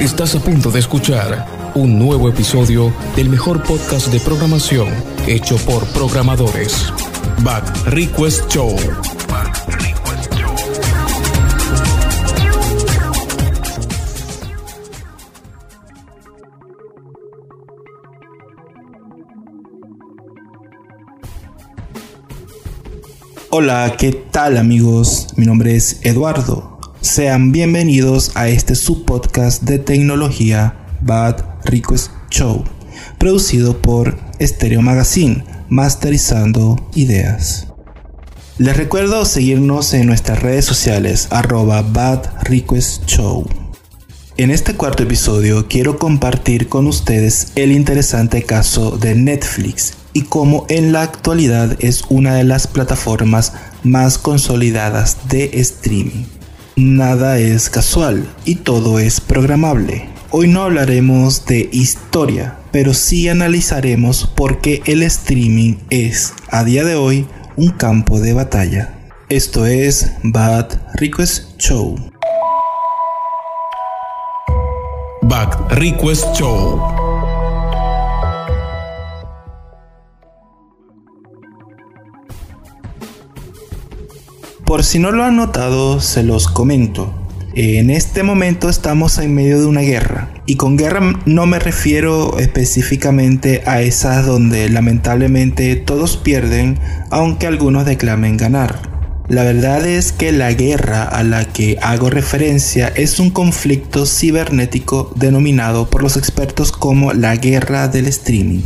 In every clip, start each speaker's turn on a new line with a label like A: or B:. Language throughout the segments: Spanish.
A: Estás a punto de escuchar un nuevo episodio del mejor podcast de programación hecho por programadores. Back Request Show.
B: Hola, ¿qué tal amigos? Mi nombre es Eduardo. Sean bienvenidos a este subpodcast de tecnología Bad Request Show, producido por Stereo Magazine, masterizando ideas. Les recuerdo seguirnos en nuestras redes sociales arroba Bad Request Show. En este cuarto episodio quiero compartir con ustedes el interesante caso de Netflix y cómo en la actualidad es una de las plataformas más consolidadas de streaming. Nada es casual y todo es programable. Hoy no hablaremos de historia, pero sí analizaremos por qué el streaming es, a día de hoy, un campo de batalla. Esto es Bad Request Show.
A: Back Request Show.
B: Por si no lo han notado, se los comento. En este momento estamos en medio de una guerra. Y con guerra no me refiero específicamente a esas donde lamentablemente todos pierden, aunque algunos declamen ganar. La verdad es que la guerra a la que hago referencia es un conflicto cibernético denominado por los expertos como la guerra del streaming.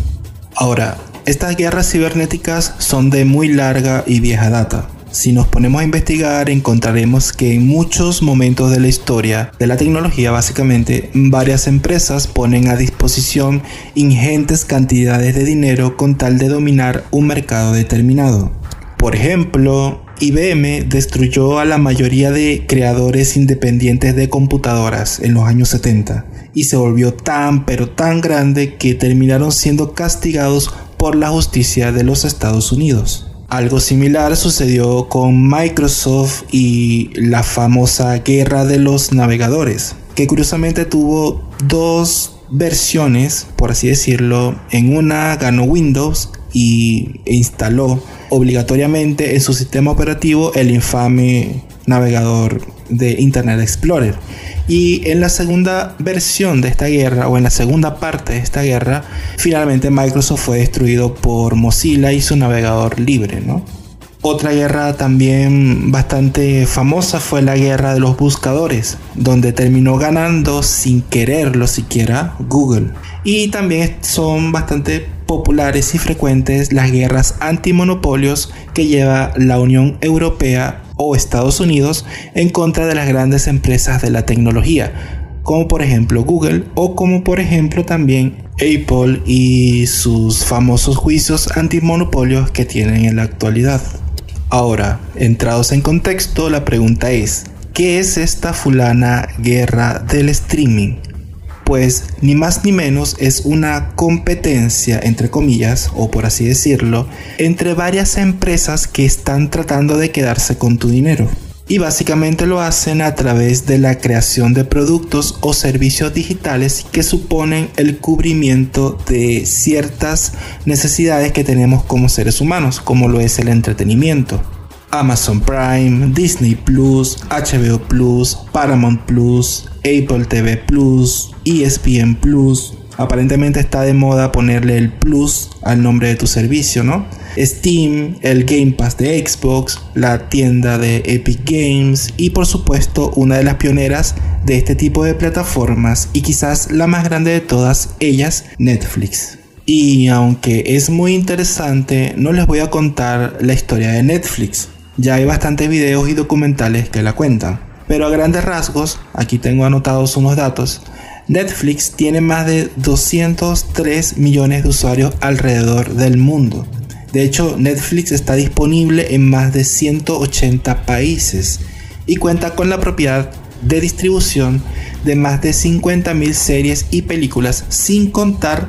B: Ahora, estas guerras cibernéticas son de muy larga y vieja data. Si nos ponemos a investigar encontraremos que en muchos momentos de la historia de la tecnología básicamente varias empresas ponen a disposición ingentes cantidades de dinero con tal de dominar un mercado determinado. Por ejemplo, IBM destruyó a la mayoría de creadores independientes de computadoras en los años 70 y se volvió tan pero tan grande que terminaron siendo castigados por la justicia de los Estados Unidos. Algo similar sucedió con Microsoft y la famosa guerra de los navegadores, que curiosamente tuvo dos versiones, por así decirlo. En una ganó Windows y instaló obligatoriamente en su sistema operativo el infame navegador de Internet Explorer. Y en la segunda versión de esta guerra, o en la segunda parte de esta guerra, finalmente Microsoft fue destruido por Mozilla y su navegador libre, ¿no? Otra guerra también bastante famosa fue la guerra de los buscadores, donde terminó ganando sin quererlo siquiera Google. Y también son bastante populares y frecuentes las guerras antimonopolios que lleva la Unión Europea o Estados Unidos en contra de las grandes empresas de la tecnología, como por ejemplo Google o como por ejemplo también Apple y sus famosos juicios antimonopolios que tienen en la actualidad. Ahora, entrados en contexto, la pregunta es, ¿qué es esta fulana guerra del streaming? Pues ni más ni menos es una competencia, entre comillas, o por así decirlo, entre varias empresas que están tratando de quedarse con tu dinero. Y básicamente lo hacen a través de la creación de productos o servicios digitales que suponen el cubrimiento de ciertas necesidades que tenemos como seres humanos, como lo es el entretenimiento. Amazon Prime, Disney Plus, HBO Plus, Paramount Plus, Apple TV Plus, ESPN Plus. Aparentemente está de moda ponerle el plus al nombre de tu servicio, ¿no? Steam, el Game Pass de Xbox, la tienda de Epic Games y por supuesto una de las pioneras de este tipo de plataformas y quizás la más grande de todas ellas, Netflix. Y aunque es muy interesante, no les voy a contar la historia de Netflix, ya hay bastantes videos y documentales que la cuentan. Pero a grandes rasgos, aquí tengo anotados unos datos, Netflix tiene más de 203 millones de usuarios alrededor del mundo. De hecho, Netflix está disponible en más de 180 países y cuenta con la propiedad de distribución de más de 50.000 series y películas sin contar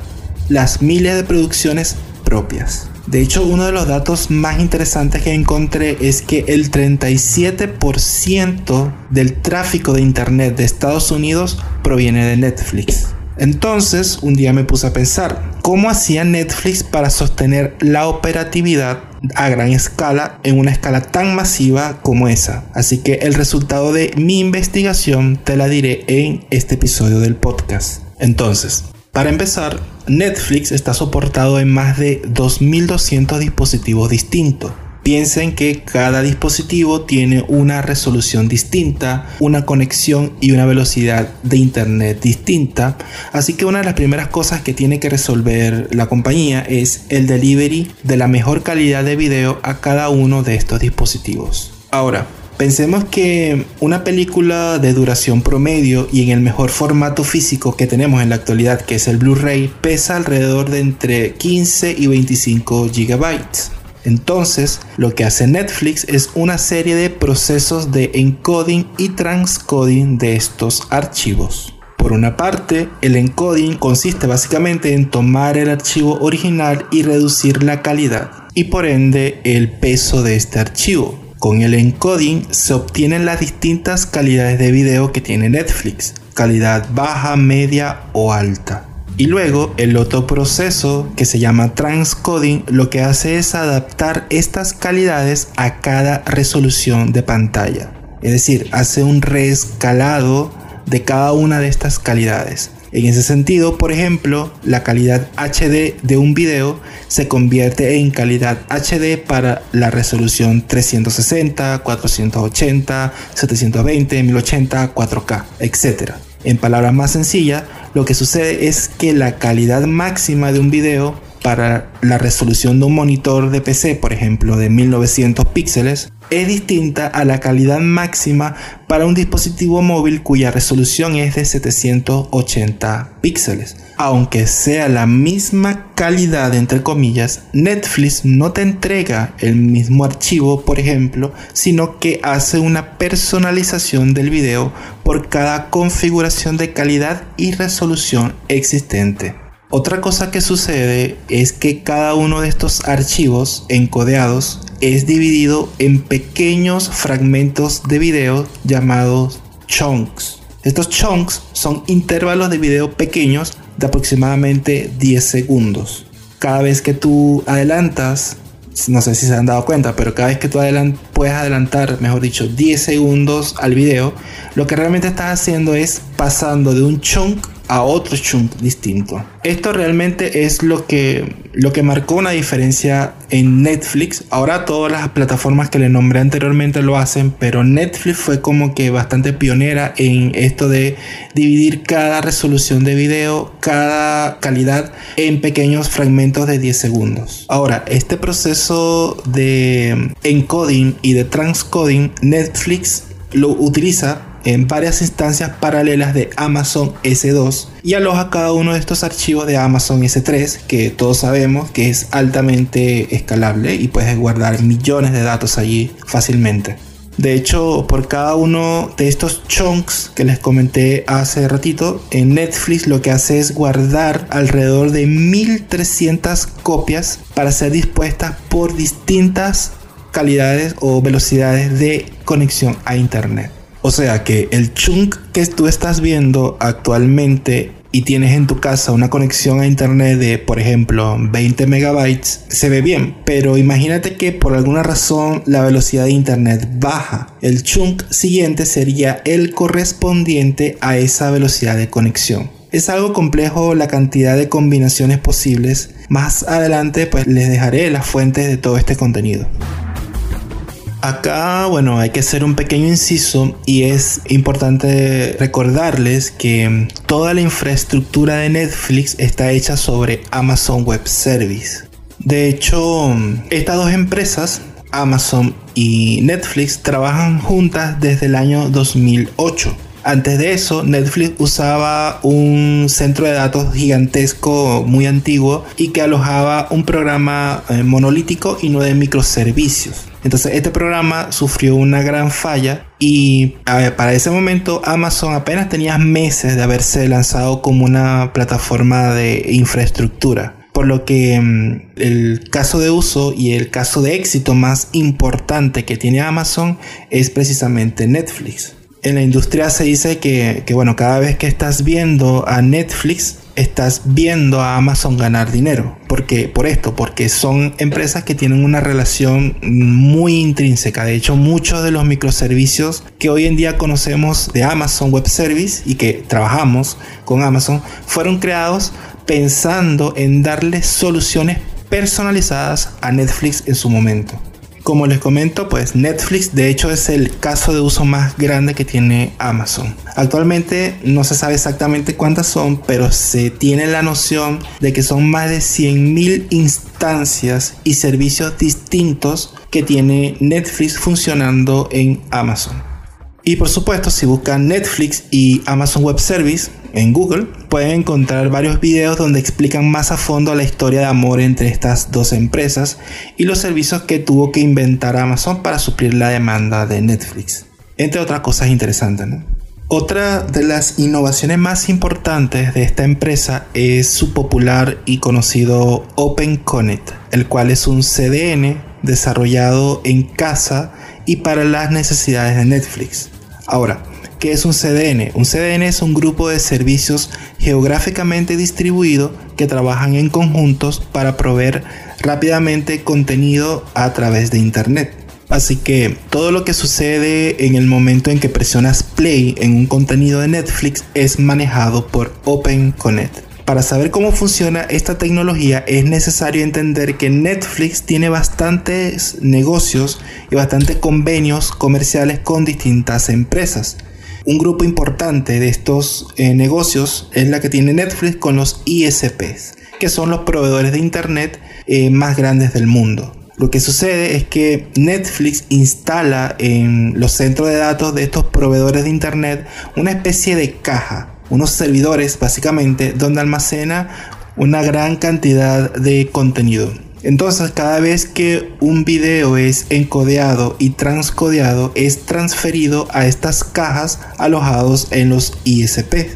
B: las miles de producciones propias. De hecho, uno de los datos más interesantes que encontré es que el 37% del tráfico de Internet de Estados Unidos proviene de Netflix. Entonces, un día me puse a pensar, ¿cómo hacía Netflix para sostener la operatividad a gran escala en una escala tan masiva como esa? Así que el resultado de mi investigación te la diré en este episodio del podcast. Entonces, para empezar, Netflix está soportado en más de 2.200 dispositivos distintos Piensen que cada dispositivo tiene una resolución distinta, una conexión y una velocidad de internet distinta. Así que una de las primeras cosas que tiene que resolver la compañía es el delivery de la mejor calidad de video a cada uno de estos dispositivos. Ahora, Pensemos que una película de duración promedio y en el mejor formato físico que tenemos en la actualidad, que es el Blu-ray, pesa alrededor de entre 15 y 25 gigabytes. Entonces, lo que hace Netflix es una serie de procesos de encoding y transcoding de estos archivos. Por una parte, el encoding consiste básicamente en tomar el archivo original y reducir la calidad y por ende el peso de este archivo. Con el encoding se obtienen las distintas calidades de video que tiene Netflix, calidad baja, media o alta. Y luego el otro proceso que se llama transcoding lo que hace es adaptar estas calidades a cada resolución de pantalla. Es decir, hace un reescalado de cada una de estas calidades. En ese sentido, por ejemplo, la calidad HD de un video se convierte en calidad HD para la resolución 360, 480, 720, 1080, 4K, etc. En palabras más sencillas, lo que sucede es que la calidad máxima de un video para la resolución de un monitor de PC, por ejemplo, de 1900 píxeles, es distinta a la calidad máxima para un dispositivo móvil cuya resolución es de 780 píxeles. Aunque sea la misma calidad, entre comillas, Netflix no te entrega el mismo archivo, por ejemplo, sino que hace una personalización del video por cada configuración de calidad y resolución existente. Otra cosa que sucede es que cada uno de estos archivos encodeados es dividido en pequeños fragmentos de video llamados chunks. Estos chunks son intervalos de video pequeños de aproximadamente 10 segundos. Cada vez que tú adelantas, no sé si se han dado cuenta, pero cada vez que tú puedes adelantar, mejor dicho, 10 segundos al video, lo que realmente estás haciendo es pasando de un chunk a otro chunk distinto. Esto realmente es lo que, lo que marcó una diferencia en Netflix. Ahora todas las plataformas que le nombré anteriormente lo hacen, pero Netflix fue como que bastante pionera en esto de dividir cada resolución de video, cada calidad en pequeños fragmentos de 10 segundos. Ahora, este proceso de encoding y de transcoding, Netflix lo utiliza en varias instancias paralelas de Amazon S2 y aloja cada uno de estos archivos de Amazon S3 que todos sabemos que es altamente escalable y puedes guardar millones de datos allí fácilmente. De hecho, por cada uno de estos chunks que les comenté hace ratito, en Netflix lo que hace es guardar alrededor de 1300 copias para ser dispuestas por distintas calidades o velocidades de conexión a internet. O sea que el chunk que tú estás viendo actualmente y tienes en tu casa una conexión a internet de, por ejemplo, 20 megabytes, se ve bien. Pero imagínate que por alguna razón la velocidad de internet baja. El chunk siguiente sería el correspondiente a esa velocidad de conexión. Es algo complejo la cantidad de combinaciones posibles. Más adelante pues les dejaré las fuentes de todo este contenido. Acá, bueno, hay que hacer un pequeño inciso y es importante recordarles que toda la infraestructura de Netflix está hecha sobre Amazon Web Service. De hecho, estas dos empresas, Amazon y Netflix, trabajan juntas desde el año 2008. Antes de eso, Netflix usaba un centro de datos gigantesco muy antiguo y que alojaba un programa eh, monolítico y no de microservicios. Entonces este programa sufrió una gran falla y para ese momento Amazon apenas tenía meses de haberse lanzado como una plataforma de infraestructura. por lo que mm, el caso de uso y el caso de éxito más importante que tiene Amazon es precisamente Netflix. En la industria se dice que, que bueno, cada vez que estás viendo a Netflix, estás viendo a Amazon ganar dinero. Porque, por esto, porque son empresas que tienen una relación muy intrínseca. De hecho, muchos de los microservicios que hoy en día conocemos de Amazon Web Service y que trabajamos con Amazon fueron creados pensando en darle soluciones personalizadas a Netflix en su momento. Como les comento, pues Netflix de hecho es el caso de uso más grande que tiene Amazon. Actualmente no se sabe exactamente cuántas son, pero se tiene la noción de que son más de 100.000 instancias y servicios distintos que tiene Netflix funcionando en Amazon. Y por supuesto, si buscan Netflix y Amazon Web Service en Google, pueden encontrar varios videos donde explican más a fondo la historia de amor entre estas dos empresas y los servicios que tuvo que inventar Amazon para suplir la demanda de Netflix. Entre otras cosas interesantes, Otra de las innovaciones más importantes de esta empresa es su popular y conocido Open Connect, el cual es un CDN desarrollado en casa y para las necesidades de Netflix. Ahora, ¿qué es un CDN? Un CDN es un grupo de servicios geográficamente distribuidos que trabajan en conjuntos para proveer rápidamente contenido a través de Internet. Así que todo lo que sucede en el momento en que presionas play en un contenido de Netflix es manejado por OpenConnect. Para saber cómo funciona esta tecnología es necesario entender que Netflix tiene bastantes negocios y bastantes convenios comerciales con distintas empresas. Un grupo importante de estos eh, negocios es la que tiene Netflix con los ISPs, que son los proveedores de Internet eh, más grandes del mundo. Lo que sucede es que Netflix instala en los centros de datos de estos proveedores de Internet una especie de caja unos servidores básicamente donde almacena una gran cantidad de contenido. Entonces cada vez que un video es encodeado y transcodeado es transferido a estas cajas alojados en los ISP.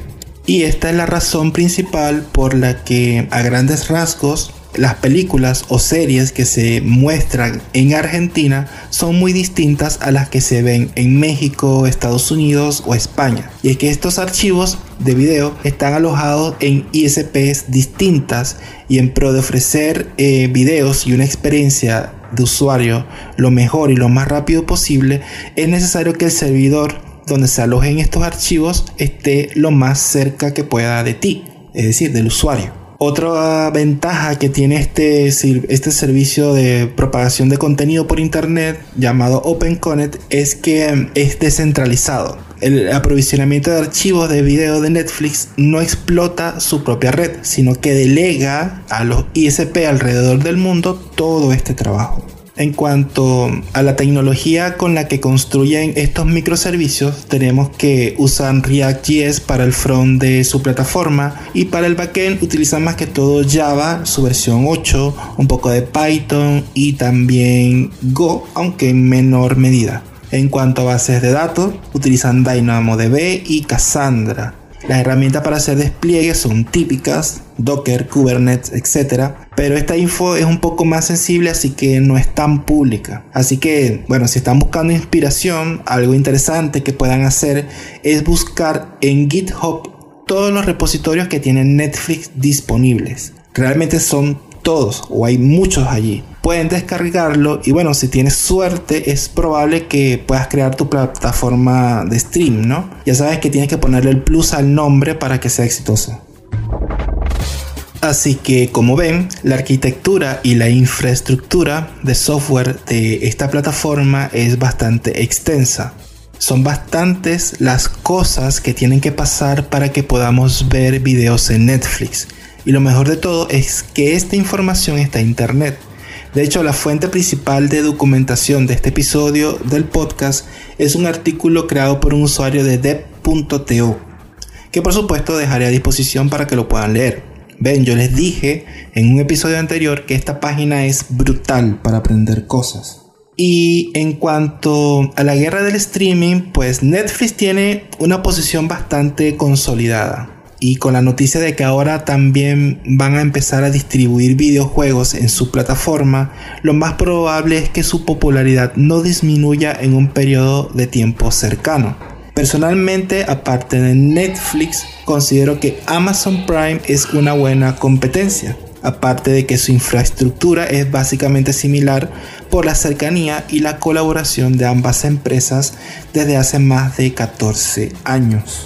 B: Y esta es la razón principal por la que a grandes rasgos las películas o series que se muestran en Argentina son muy distintas a las que se ven en México, Estados Unidos o España. Y es que estos archivos de video están alojados en ISPs distintas y en pro de ofrecer eh, videos y una experiencia de usuario lo mejor y lo más rápido posible, es necesario que el servidor donde se alojen estos archivos esté lo más cerca que pueda de ti, es decir, del usuario. Otra ventaja que tiene este, este servicio de propagación de contenido por internet llamado OpenConnect es que es descentralizado. El aprovisionamiento de archivos de video de Netflix no explota su propia red, sino que delega a los ISP alrededor del mundo todo este trabajo. En cuanto a la tecnología con la que construyen estos microservicios, tenemos que usan React.js para el front de su plataforma y para el backend utilizan más que todo Java, su versión 8, un poco de Python y también Go, aunque en menor medida. En cuanto a bases de datos, utilizan DynamoDB y Cassandra. Las herramientas para hacer despliegues son típicas, Docker, Kubernetes, etc. Pero esta info es un poco más sensible, así que no es tan pública. Así que, bueno, si están buscando inspiración, algo interesante que puedan hacer es buscar en GitHub todos los repositorios que tienen Netflix disponibles. Realmente son todos o hay muchos allí. Pueden descargarlo y bueno, si tienes suerte es probable que puedas crear tu plataforma de stream, ¿no? Ya sabes que tienes que ponerle el plus al nombre para que sea exitoso. Así que como ven, la arquitectura y la infraestructura de software de esta plataforma es bastante extensa. Son bastantes las cosas que tienen que pasar para que podamos ver videos en Netflix. Y lo mejor de todo es que esta información está en internet. De hecho, la fuente principal de documentación de este episodio del podcast es un artículo creado por un usuario de dev.to, que por supuesto dejaré a disposición para que lo puedan leer. Ven, yo les dije en un episodio anterior que esta página es brutal para aprender cosas. Y en cuanto a la guerra del streaming, pues Netflix tiene una posición bastante consolidada. y con la noticia de que ahora también van a empezar a distribuir videojuegos en su plataforma, lo más probable es que su popularidad no disminuya en un periodo de tiempo cercano. Personalmente, aparte de Netflix, considero que Amazon Prime es una buena competencia, aparte de que su infraestructura es básicamente similar por la cercanía y la colaboración de ambas empresas desde hace más de 14 años.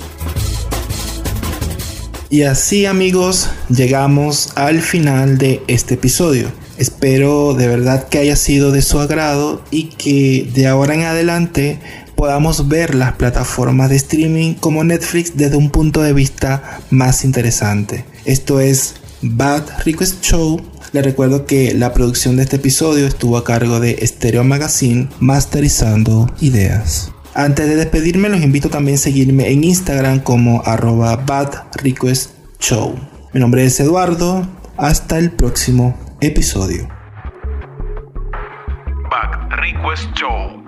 B: Y así amigos, llegamos al final de este episodio. Espero de verdad que haya sido de su agrado y que de ahora en adelante podamos ver las plataformas de streaming como Netflix desde un punto de vista más interesante. Esto es Bad Request Show. Les recuerdo que la producción de este episodio estuvo a cargo de Stereo Magazine, masterizando ideas. Antes de despedirme, los invito también a seguirme en Instagram como arroba Bad Request Show. Mi nombre es Eduardo. Hasta el próximo episodio.
A: Bad Request Show